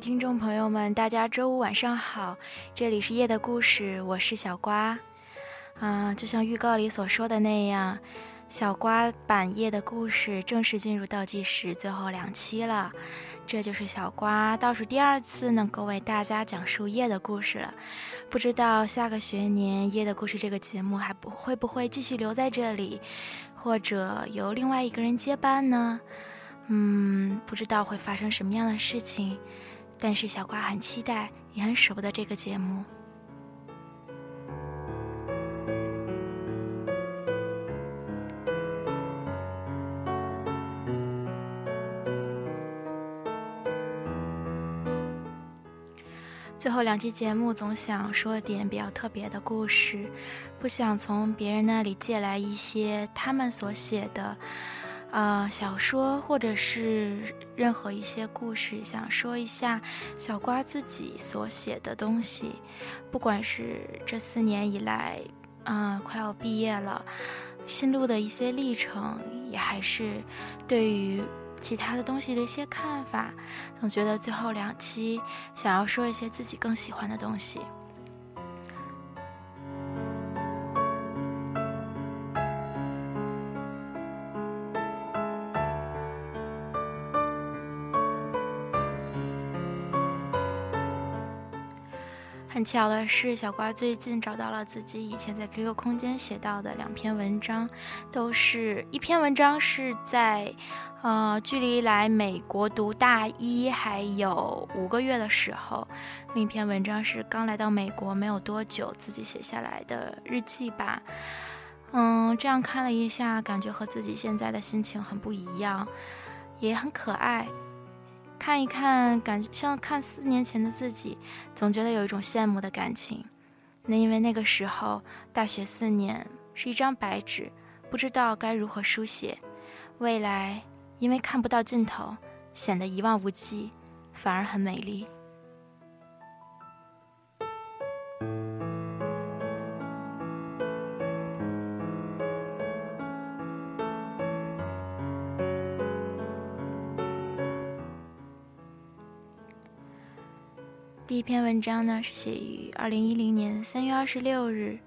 听众朋友们，大家周五晚上好，这里是夜的故事，我是小瓜。啊，就像预告里所说的那样，小瓜版夜的故事正式进入倒计时最后两期了，这就是小瓜倒数第二次能够为大家讲述夜的故事了。不知道下个学年夜的故事这个节目还不会不会继续留在这里，或者由另外一个人接班呢？嗯，不知道会发生什么样的事情。但是小瓜很期待，也很舍不得这个节目。最后两期节目总想说点比较特别的故事，不想从别人那里借来一些他们所写的。呃，小说或者是任何一些故事，想说一下小瓜自己所写的东西，不管是这四年以来，嗯，快要毕业了，心路的一些历程，也还是对于其他的东西的一些看法，总觉得最后两期想要说一些自己更喜欢的东西。很巧的是，小瓜最近找到了自己以前在 QQ 空间写到的两篇文章，都是一篇文章是在，呃，距离来美国读大一还有五个月的时候，另一篇文章是刚来到美国没有多久自己写下来的日记吧。嗯，这样看了一下，感觉和自己现在的心情很不一样，也很可爱。看一看，感觉像看四年前的自己，总觉得有一种羡慕的感情。那因为那个时候大学四年是一张白纸，不知道该如何书写未来，因为看不到尽头，显得一望无际，反而很美丽。一篇文章呢是写于二零一零年三月二十六日，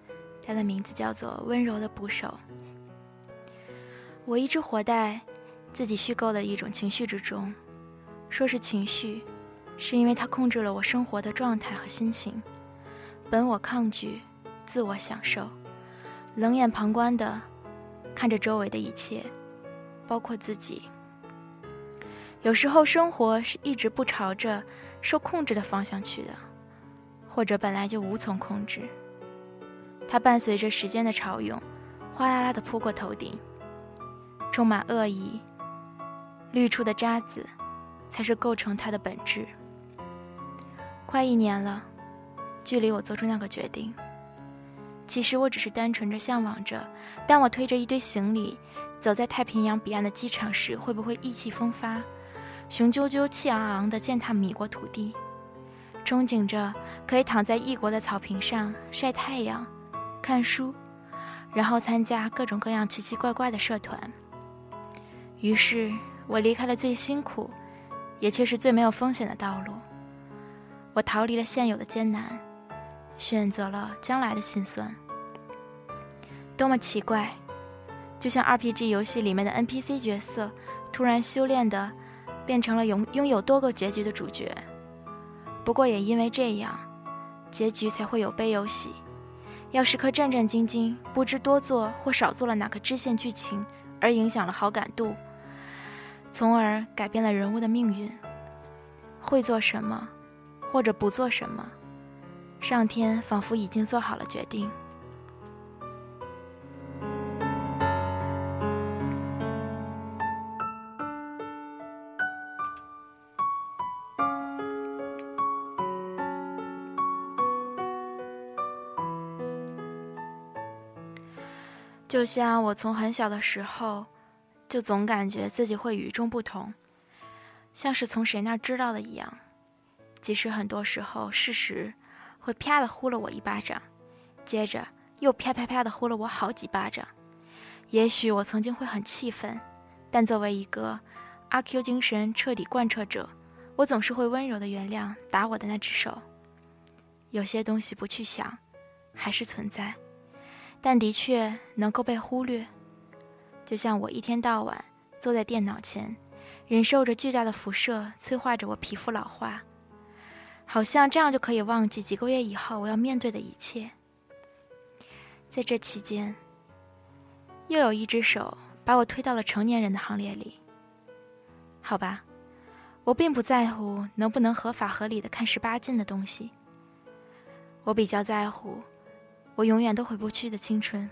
它的名字叫做《温柔的捕手》。我一直活在自己虚构的一种情绪之中，说是情绪，是因为它控制了我生活的状态和心情。本我抗拒，自我享受，冷眼旁观的看着周围的一切，包括自己。有时候生活是一直不朝着。受控制的方向去的，或者本来就无从控制。它伴随着时间的潮涌，哗啦啦地扑过头顶，充满恶意。滤出的渣子，才是构成它的本质。快一年了，距离我做出那个决定。其实我只是单纯着向往着，当我推着一堆行李走在太平洋彼岸的机场时，会不会意气风发？雄赳赳、气昂昂地践踏米国土地，憧憬着可以躺在异国的草坪上晒太阳、看书，然后参加各种各样奇奇怪怪的社团。于是我离开了最辛苦，也却是最没有风险的道路。我逃离了现有的艰难，选择了将来的心酸。多么奇怪！就像 RPG 游戏里面的 NPC 角色，突然修炼的。变成了拥拥有多个结局的主角。不过也因为这样，结局才会有悲有喜。要时刻战战兢兢，不知多做或少做了哪个支线剧情，而影响了好感度，从而改变了人物的命运。会做什么，或者不做什么，上天仿佛已经做好了决定。就像我从很小的时候，就总感觉自己会与众不同，像是从谁那儿知道的一样。即使很多时候事实会啪的呼了我一巴掌，接着又啪啪啪的呼了我好几巴掌。也许我曾经会很气愤，但作为一个阿 Q 精神彻底贯彻者，我总是会温柔的原谅打我的那只手。有些东西不去想，还是存在。但的确能够被忽略，就像我一天到晚坐在电脑前，忍受着巨大的辐射催化着我皮肤老化，好像这样就可以忘记几个月以后我要面对的一切。在这期间，又有一只手把我推到了成年人的行列里。好吧，我并不在乎能不能合法合理的看十八禁的东西，我比较在乎。我永远都回不去的青春。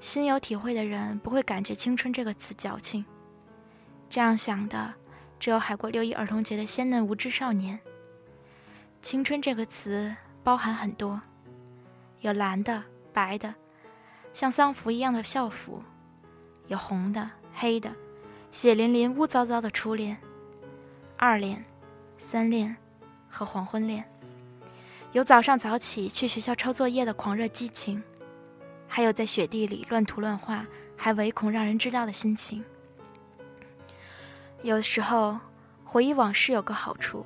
心有体会的人不会感觉“青春”这个词矫情，这样想的只有海过六一儿童节的鲜嫩无知少年。青春这个词包含很多，有蓝的、白的，像丧服一样的校服；有红的、黑的，血淋淋、污糟糟的初恋、二恋、三恋和黄昏恋。有早上早起去学校抄作业的狂热激情，还有在雪地里乱涂乱画还唯恐让人知道的心情。有时候回忆往事有个好处，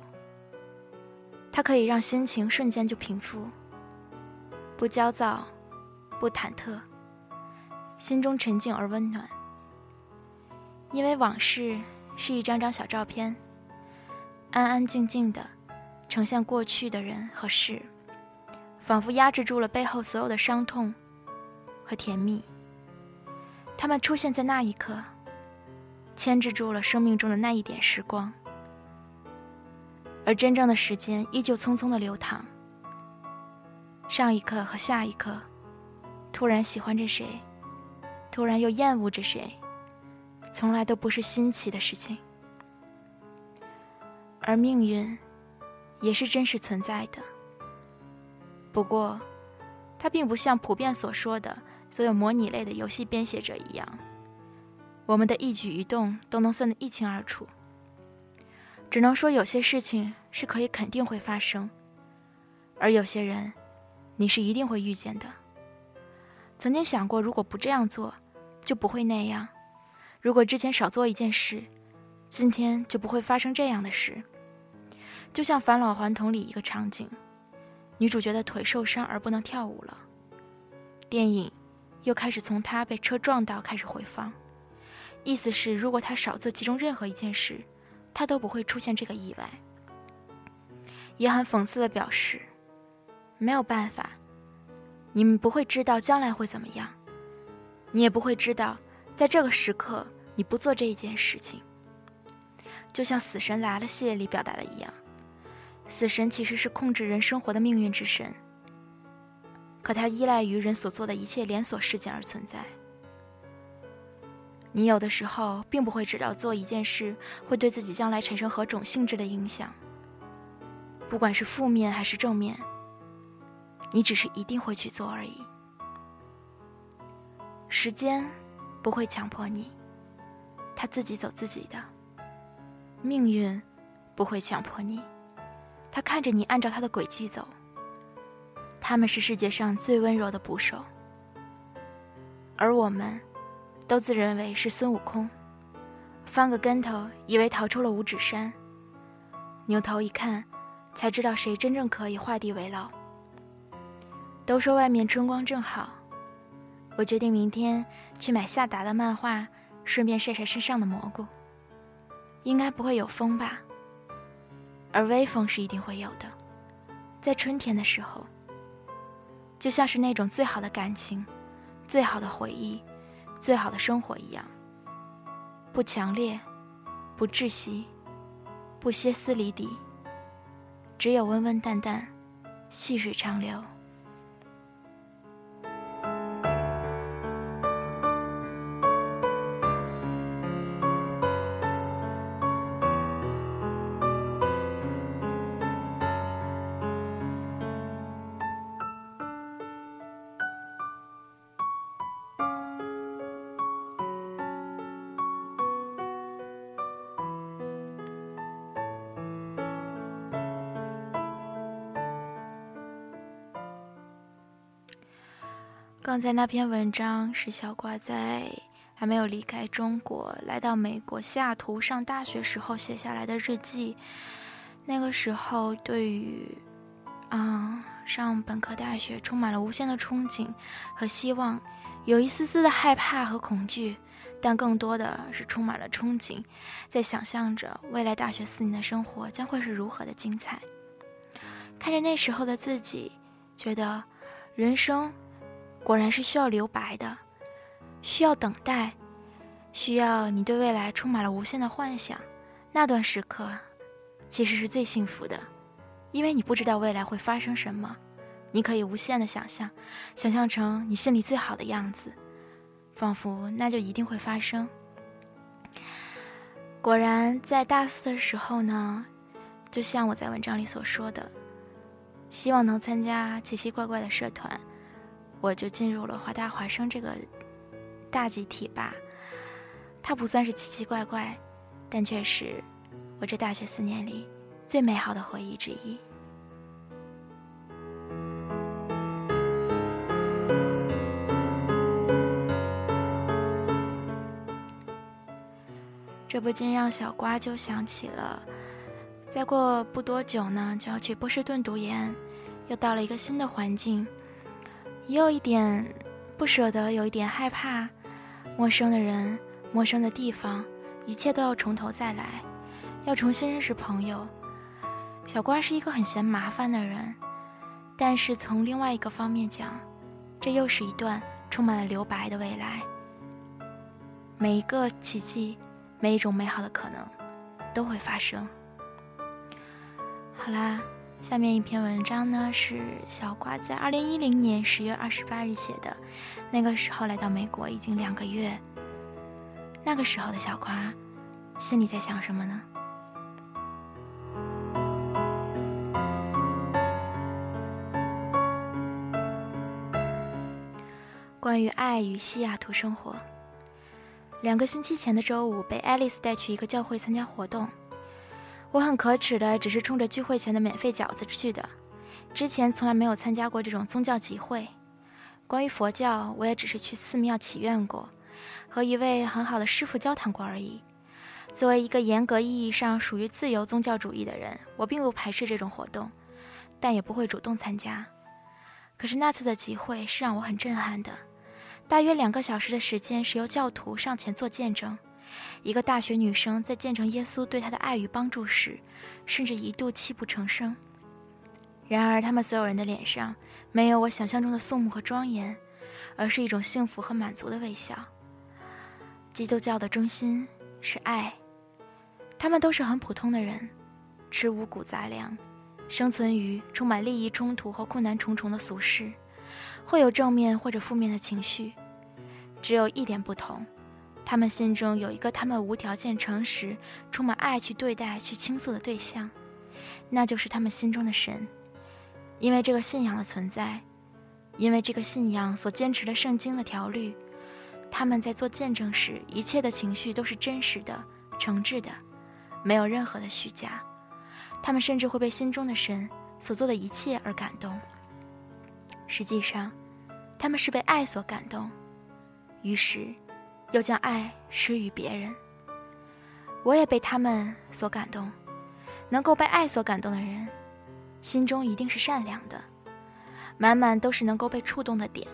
它可以让心情瞬间就平复，不焦躁，不忐忑，心中沉静而温暖。因为往事是一张张小照片，安安静静的。呈现过去的人和事，仿佛压制住了背后所有的伤痛和甜蜜。他们出现在那一刻，牵制住了生命中的那一点时光，而真正的时间依旧匆匆的流淌。上一刻和下一刻，突然喜欢着谁，突然又厌恶着谁，从来都不是新奇的事情，而命运。也是真实存在的。不过，它并不像普遍所说的所有模拟类的游戏编写者一样，我们的一举一动都能算得一清二楚。只能说有些事情是可以肯定会发生，而有些人，你是一定会遇见的。曾经想过，如果不这样做，就不会那样；如果之前少做一件事，今天就不会发生这样的事。就像返老还童里一个场景，女主角的腿受伤而不能跳舞了。电影又开始从她被车撞到开始回放，意思是如果她少做其中任何一件事，她都不会出现这个意外。也很讽刺的表示，没有办法，你们不会知道将来会怎么样，你也不会知道在这个时刻你不做这一件事情。就像《死神来了》系列里表达的一样。死神其实是控制人生活的命运之神，可他依赖于人所做的一切连锁事件而存在。你有的时候并不会知道做一件事会对自己将来产生何种性质的影响，不管是负面还是正面，你只是一定会去做而已。时间不会强迫你，他自己走自己的；命运不会强迫你。他看着你按照他的轨迹走。他们是世界上最温柔的捕手，而我们，都自认为是孙悟空，翻个跟头以为逃出了五指山，扭头一看，才知道谁真正可以画地为牢。都说外面春光正好，我决定明天去买夏达的漫画，顺便晒晒身上的蘑菇。应该不会有风吧？而微风是一定会有的，在春天的时候，就像是那种最好的感情、最好的回忆、最好的生活一样，不强烈，不窒息，不歇斯离底，只有温温淡淡，细水长流。刚才那篇文章是小瓜在还没有离开中国，来到美国西雅图上大学时候写下来的日记。那个时候，对于，嗯，上本科大学充满了无限的憧憬和希望，有一丝丝的害怕和恐惧，但更多的是充满了憧憬，在想象着未来大学四年的生活将会是如何的精彩。看着那时候的自己，觉得人生。果然是需要留白的，需要等待，需要你对未来充满了无限的幻想。那段时刻，其实是最幸福的，因为你不知道未来会发生什么，你可以无限的想象，想象成你心里最好的样子，仿佛那就一定会发生。果然，在大四的时候呢，就像我在文章里所说的，希望能参加奇奇怪怪的社团。我就进入了华大华生这个大集体吧，它不算是奇奇怪怪，但却是我这大学四年里最美好的回忆之一。这不禁让小瓜就想起了，再过不多久呢，就要去波士顿读研，又到了一个新的环境。也有一点不舍得，有一点害怕，陌生的人，陌生的地方，一切都要从头再来，要重新认识朋友。小瓜是一个很嫌麻烦的人，但是从另外一个方面讲，这又是一段充满了留白的未来。每一个奇迹，每一种美好的可能，都会发生。好啦。下面一篇文章呢，是小瓜在二零一零年十月二十八日写的。那个时候来到美国已经两个月。那个时候的小瓜，心里在想什么呢？关于爱与西雅图生活。两个星期前的周五，被爱丽丝带去一个教会参加活动。我很可耻的，只是冲着聚会前的免费饺子去的。之前从来没有参加过这种宗教集会。关于佛教，我也只是去寺庙祈愿过，和一位很好的师傅交谈过而已。作为一个严格意义上属于自由宗教主义的人，我并不排斥这种活动，但也不会主动参加。可是那次的集会是让我很震撼的。大约两个小时的时间是由教徒上前做见证。一个大学女生在见证耶稣对她的爱与帮助时，甚至一度泣不成声。然而，他们所有人的脸上没有我想象中的肃穆和庄严，而是一种幸福和满足的微笑。基督教的中心是爱。他们都是很普通的人，吃五谷杂粮，生存于充满利益冲突和困难重重的俗世，会有正面或者负面的情绪。只有一点不同。他们心中有一个他们无条件、诚实、充满爱去对待、去倾诉的对象，那就是他们心中的神。因为这个信仰的存在，因为这个信仰所坚持的圣经的条律，他们在做见证时，一切的情绪都是真实的、诚挚的，没有任何的虚假。他们甚至会被心中的神所做的一切而感动。实际上，他们是被爱所感动，于是。又将爱施于别人，我也被他们所感动。能够被爱所感动的人，心中一定是善良的，满满都是能够被触动的点。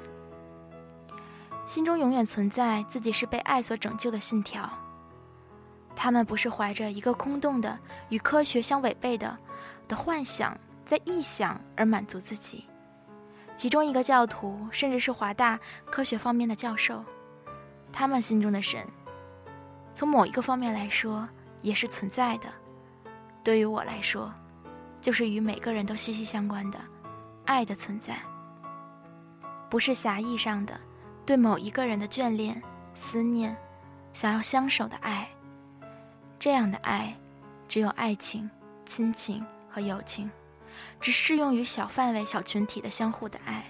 心中永远存在自己是被爱所拯救的信条。他们不是怀着一个空洞的、与科学相违背的的幻想在臆想而满足自己。其中一个教徒甚至是华大科学方面的教授，他们心中的神，从某一个方面来说也是存在的。对于我来说，就是与每个人都息息相关的爱的存在，不是狭义上的对某一个人的眷恋、思念、想要相守的爱。这样的爱，只有爱情、亲情和友情。只适用于小范围、小群体的相互的爱。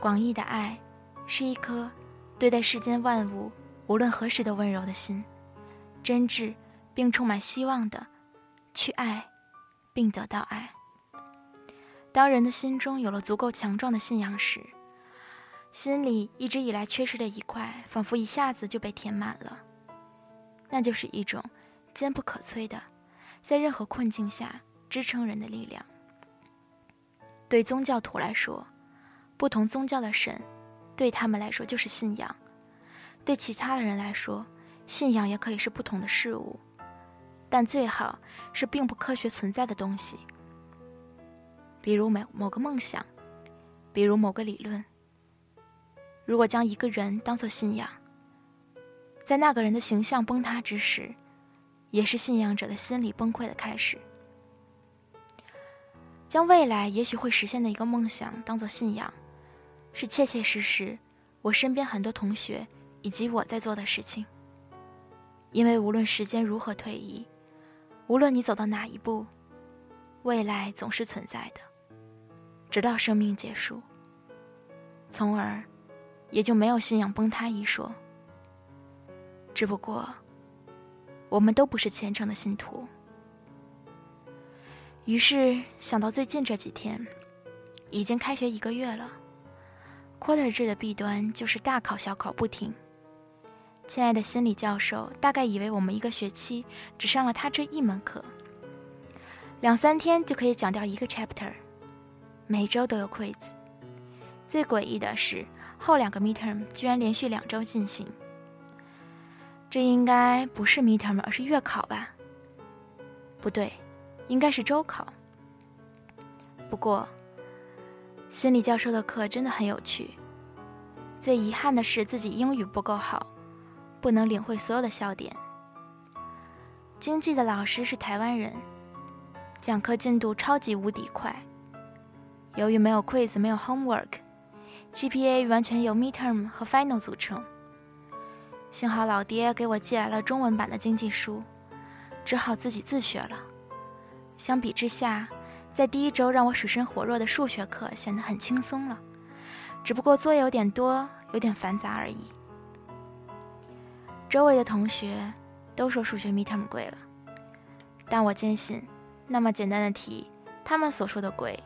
广义的爱，是一颗对待世间万物无论何时都温柔的心，真挚并充满希望的去爱，并得到爱。当人的心中有了足够强壮的信仰时，心里一直以来缺失的一块，仿佛一下子就被填满了。那就是一种坚不可摧的，在任何困境下支撑人的力量。对宗教徒来说，不同宗教的神，对他们来说就是信仰；对其他的人来说，信仰也可以是不同的事物，但最好是并不科学存在的东西，比如某某个梦想，比如某个理论。如果将一个人当作信仰，在那个人的形象崩塌之时，也是信仰者的心理崩溃的开始。将未来也许会实现的一个梦想当做信仰，是切切实实我身边很多同学以及我在做的事情。因为无论时间如何推移，无论你走到哪一步，未来总是存在的，直到生命结束，从而也就没有信仰崩塌一说。只不过，我们都不是虔诚的信徒。于是想到最近这几天，已经开学一个月了，quarter 制的弊端就是大考小考不停。亲爱的心理教授大概以为我们一个学期只上了他这一门课，两三天就可以讲掉一个 chapter，每周都有 quiz。最诡异的是后两个 midterm 居然连续两周进行，这应该不是 midterm 而是月考吧？不对。应该是周考。不过，心理教授的课真的很有趣。最遗憾的是自己英语不够好，不能领会所有的笑点。经济的老师是台湾人，讲课进度超级无敌快。由于没有 quiz，没有 homework，GPA 完全由 midterm 和 final 组成。幸好老爹给我寄来了中文版的经济书，只好自己自学了。相比之下，在第一周让我水深火热的数学课显得很轻松了，只不过作业有点多，有点繁杂而已。周围的同学都说数学 midterm 贵了，但我坚信，那么简单的题，他们所说的贵，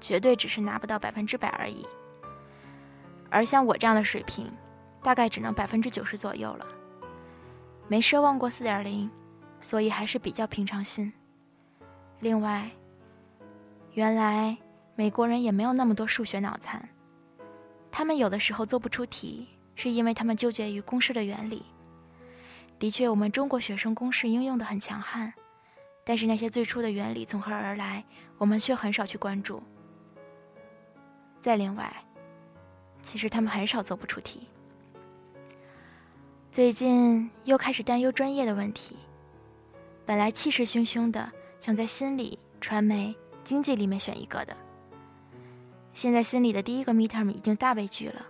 绝对只是拿不到百分之百而已。而像我这样的水平，大概只能百分之九十左右了，没奢望过四点零，所以还是比较平常心。另外，原来美国人也没有那么多数学脑残。他们有的时候做不出题，是因为他们纠结于公式的原理。的确，我们中国学生公式应用的很强悍，但是那些最初的原理从何而来，我们却很少去关注。再另外，其实他们很少做不出题。最近又开始担忧专业的问题，本来气势汹汹的。想在心理、传媒、经济里面选一个的。现在心里的第一个 midterm 已经大被拒了，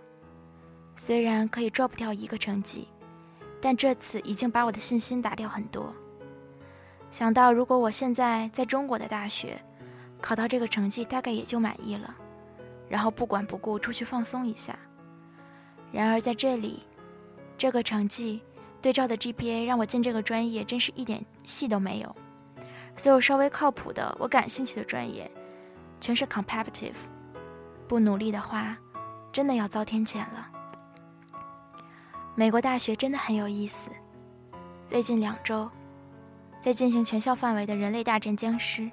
虽然可以 drop 掉一个成绩，但这次已经把我的信心打掉很多。想到如果我现在在中国的大学，考到这个成绩大概也就满意了，然后不管不顾出去放松一下。然而在这里，这个成绩对照的 GPA 让我进这个专业真是一点戏都没有。所有稍微靠谱的、我感兴趣的专业，全是 competitive。不努力的话，真的要遭天谴了。美国大学真的很有意思。最近两周，在进行全校范围的人类大战僵尸，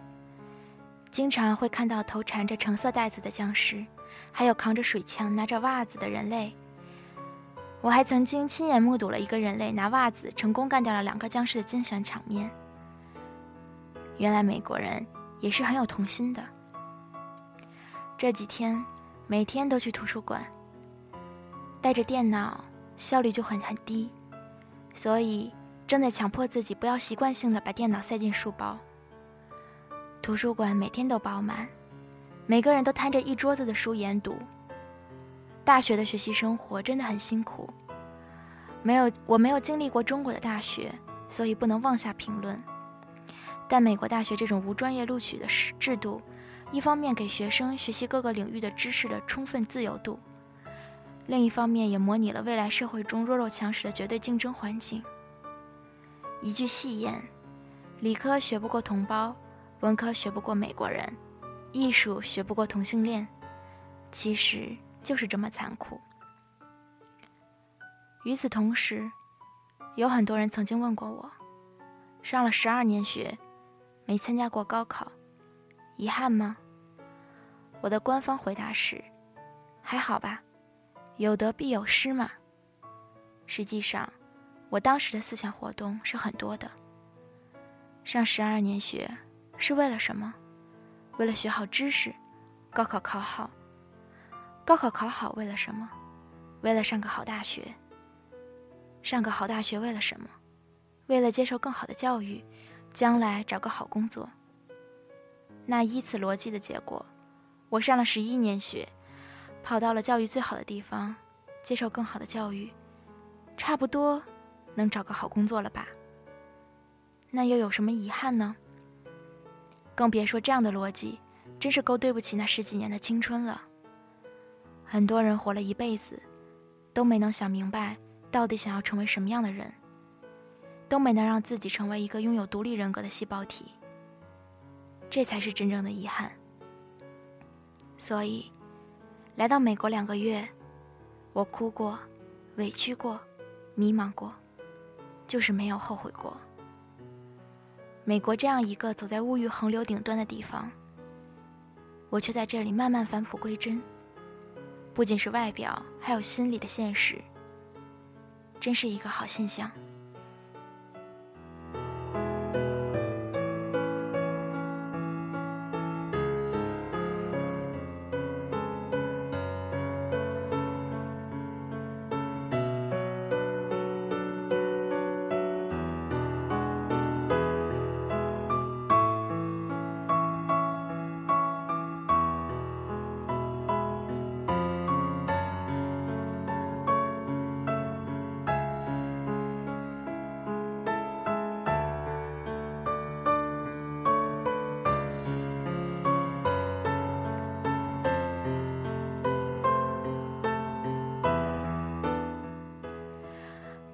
经常会看到头缠着橙色带子的僵尸，还有扛着水枪、拿着袜子的人类。我还曾经亲眼目睹了一个人类拿袜子成功干掉了两个僵尸的惊险场面。原来美国人也是很有童心的。这几天每天都去图书馆，带着电脑效率就很很低，所以正在强迫自己不要习惯性的把电脑塞进书包。图书馆每天都爆满，每个人都摊着一桌子的书研读。大学的学习生活真的很辛苦，没有我没有经历过中国的大学，所以不能妄下评论。但美国大学这种无专业录取的制度，一方面给学生学习各个领域的知识的充分自由度，另一方面也模拟了未来社会中弱肉强食的绝对竞争环境。一句戏言：理科学不过同胞，文科学不过美国人，艺术学不过同性恋。其实。就是这么残酷。与此同时，有很多人曾经问过我：上了十二年学，没参加过高考，遗憾吗？我的官方回答是：还好吧，有得必有失嘛。实际上，我当时的思想活动是很多的。上十二年学是为了什么？为了学好知识，高考考好。高考考好为了什么？为了上个好大学。上个好大学为了什么？为了接受更好的教育，将来找个好工作。那依此逻辑的结果，我上了十一年学，跑到了教育最好的地方，接受更好的教育，差不多能找个好工作了吧？那又有什么遗憾呢？更别说这样的逻辑，真是够对不起那十几年的青春了。很多人活了一辈子，都没能想明白到底想要成为什么样的人，都没能让自己成为一个拥有独立人格的细胞体。这才是真正的遗憾。所以，来到美国两个月，我哭过，委屈过，迷茫过，就是没有后悔过。美国这样一个走在物欲横流顶端的地方，我却在这里慢慢返璞归真。不仅是外表，还有心里的现实，真是一个好现象。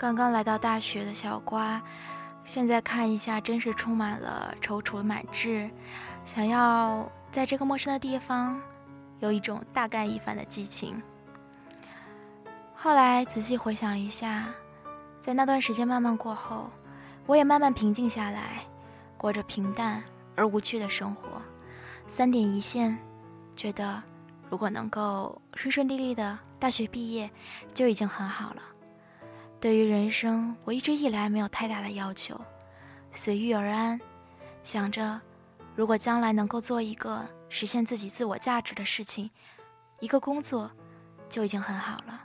刚刚来到大学的小瓜，现在看一下，真是充满了踌躇满志，想要在这个陌生的地方有一种大干一番的激情。后来仔细回想一下，在那段时间慢慢过后，我也慢慢平静下来，过着平淡而无趣的生活。三点一线，觉得如果能够顺顺利利的大学毕业，就已经很好了。对于人生，我一直以来没有太大的要求，随遇而安，想着，如果将来能够做一个实现自己自我价值的事情，一个工作，就已经很好了。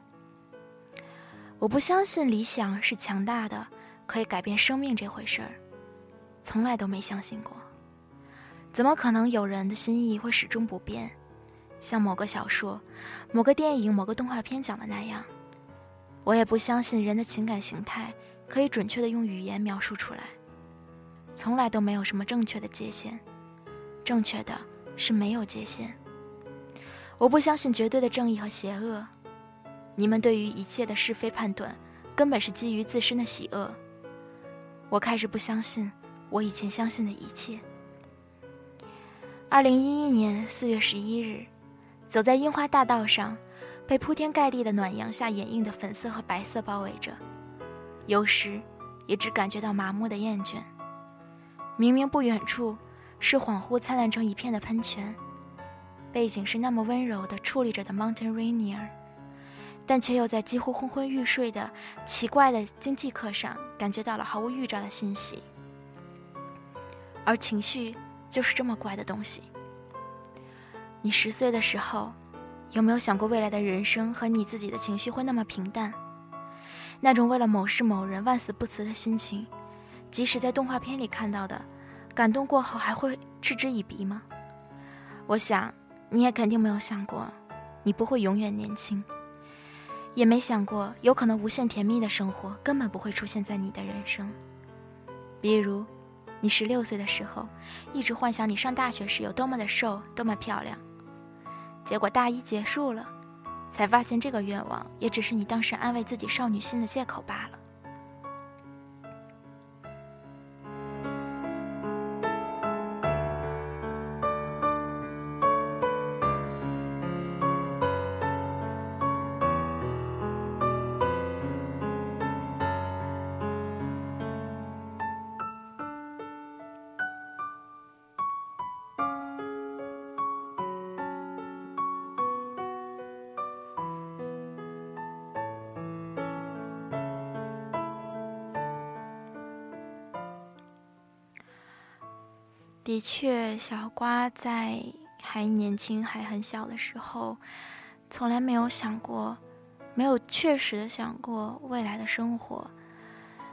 我不相信理想是强大的，可以改变生命这回事儿，从来都没相信过。怎么可能有人的心意会始终不变？像某个小说、某个电影、某个动画片讲的那样。我也不相信人的情感形态可以准确的用语言描述出来，从来都没有什么正确的界限，正确的是没有界限。我不相信绝对的正义和邪恶，你们对于一切的是非判断，根本是基于自身的喜恶。我开始不相信我以前相信的一切。二零一一年四月十一日，走在樱花大道上。被铺天盖地的暖阳下掩映的粉色和白色包围着，有时也只感觉到麻木的厌倦。明明不远处是恍惚灿烂成一片的喷泉，背景是那么温柔的矗立着的 Mountain Rainier，但却又在几乎昏昏欲睡的奇怪的经济课上感觉到了毫无预兆的欣喜。而情绪就是这么怪的东西。你十岁的时候，有没有想过未来的人生和你自己的情绪会那么平淡？那种为了某事某人万死不辞的心情，即使在动画片里看到的，感动过后还会嗤之以鼻吗？我想，你也肯定没有想过，你不会永远年轻，也没想过有可能无限甜蜜的生活根本不会出现在你的人生。比如，你十六岁的时候，一直幻想你上大学时有多么的瘦，多么漂亮。结果大一结束了，才发现这个愿望也只是你当时安慰自己少女心的借口罢了。的确，小瓜在还年轻、还很小的时候，从来没有想过，没有确实的想过未来的生活。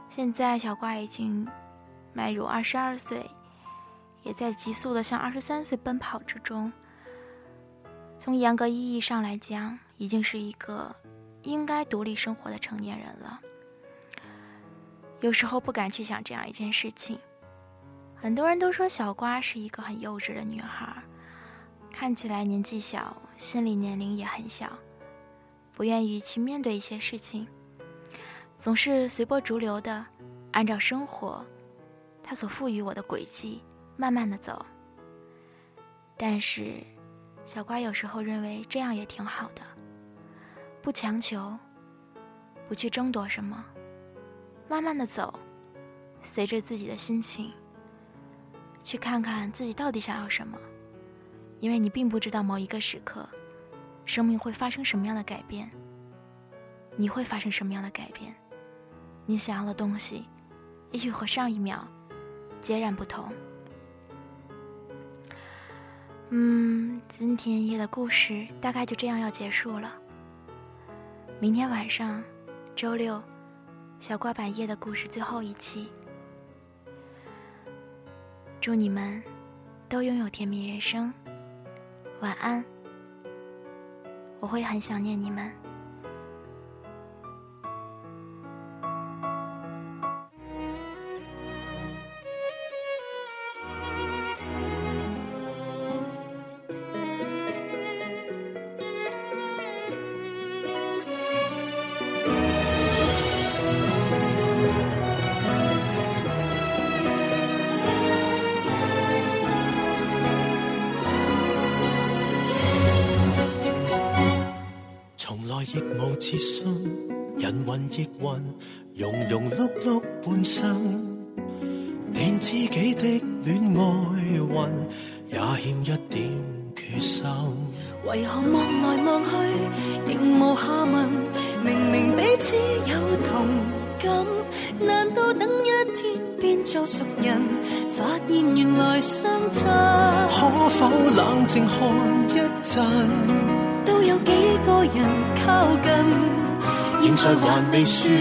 现在，小瓜已经迈入二十二岁，也在急速的向二十三岁奔跑之中。从严格意义上来讲，已经是一个应该独立生活的成年人了。有时候不敢去想这样一件事情。很多人都说小瓜是一个很幼稚的女孩，看起来年纪小，心理年龄也很小，不愿意去面对一些事情，总是随波逐流的，按照生活，他所赋予我的轨迹慢慢的走。但是，小瓜有时候认为这样也挺好的，不强求，不去争夺什么，慢慢的走，随着自己的心情。去看看自己到底想要什么，因为你并不知道某一个时刻，生命会发生什么样的改变，你会发生什么样的改变，你想要的东西，也许和上一秒截然不同。嗯，今天夜的故事大概就这样要结束了。明天晚上，周六，小瓜版夜的故事最后一期。祝你们都拥有甜蜜人生，晚安。我会很想念你们。亦无自信，人云亦云，庸庸碌碌半生，现在还未说，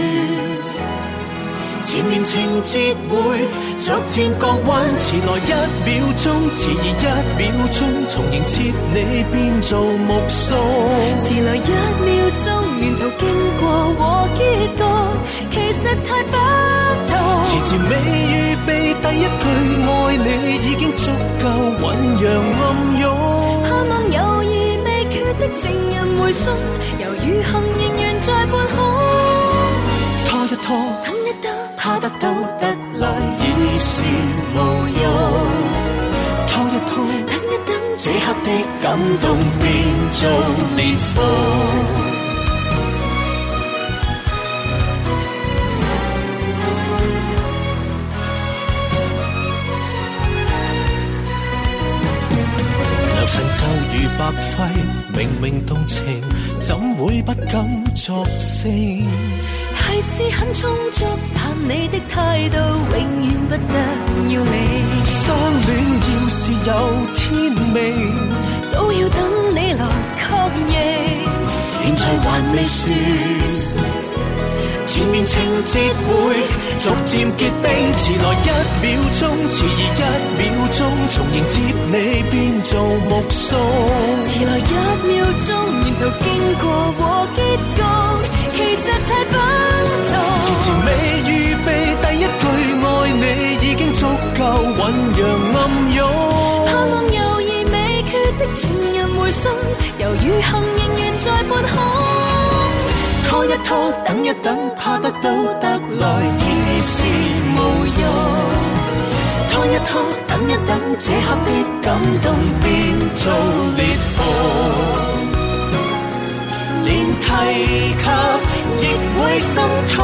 前面情节会逐渐降温。迟来一秒钟，迟疑一秒钟，从迎接你变做目送。迟来一秒钟，沿途经过和结局，其实太不同。迟迟未预备第一句爱你，已经足够酝酿暗涌。盼望有意。的情人回信，犹如幸运缘在半空。拖一拖，等一等，怕得到得来已是无用。拖一拖，等一等，这刻的感动变做烈风。神就如白费，明明动情，怎会不敢作声？提示很充足，但你的态度永远不得要领。相戀要是有天命，都要等你來確認。現在還未算，前面情节会逐渐结冰，迟来一秒钟，迟疑一秒钟，从迎接你变做目送。迟来一秒钟，沿途经过和结局，其实太不同。迟迟未預備拖，等一等，怕得到得來已是無用。拖一拖，等一等，這刻的感動變做裂縫，連提及亦會心痛。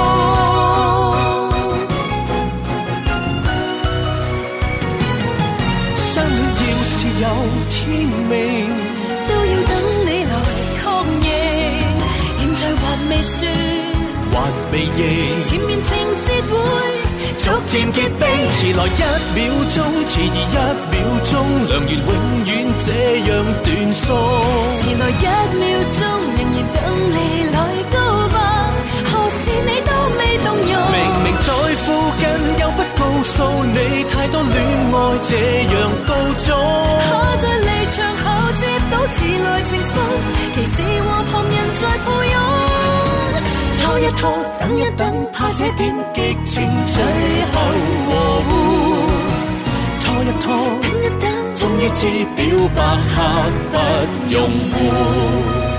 相戀要是有天命，都要等你來確認。未算，還未認。前面情節會逐漸結冰，遲來一秒鐘，遲疑一秒鐘，良緣永遠這樣斷送。遲來一秒鐘，仍然等你來告白，何時你都未動容。明明在附近，又不告訴你，太多戀愛這樣告終。可在離場後接到遲來情信，其實和旁人在抱擁。拖一拖，等一等，怕这点激情最后和糊。拖一拖，等一等，终于知表白刻不容缓。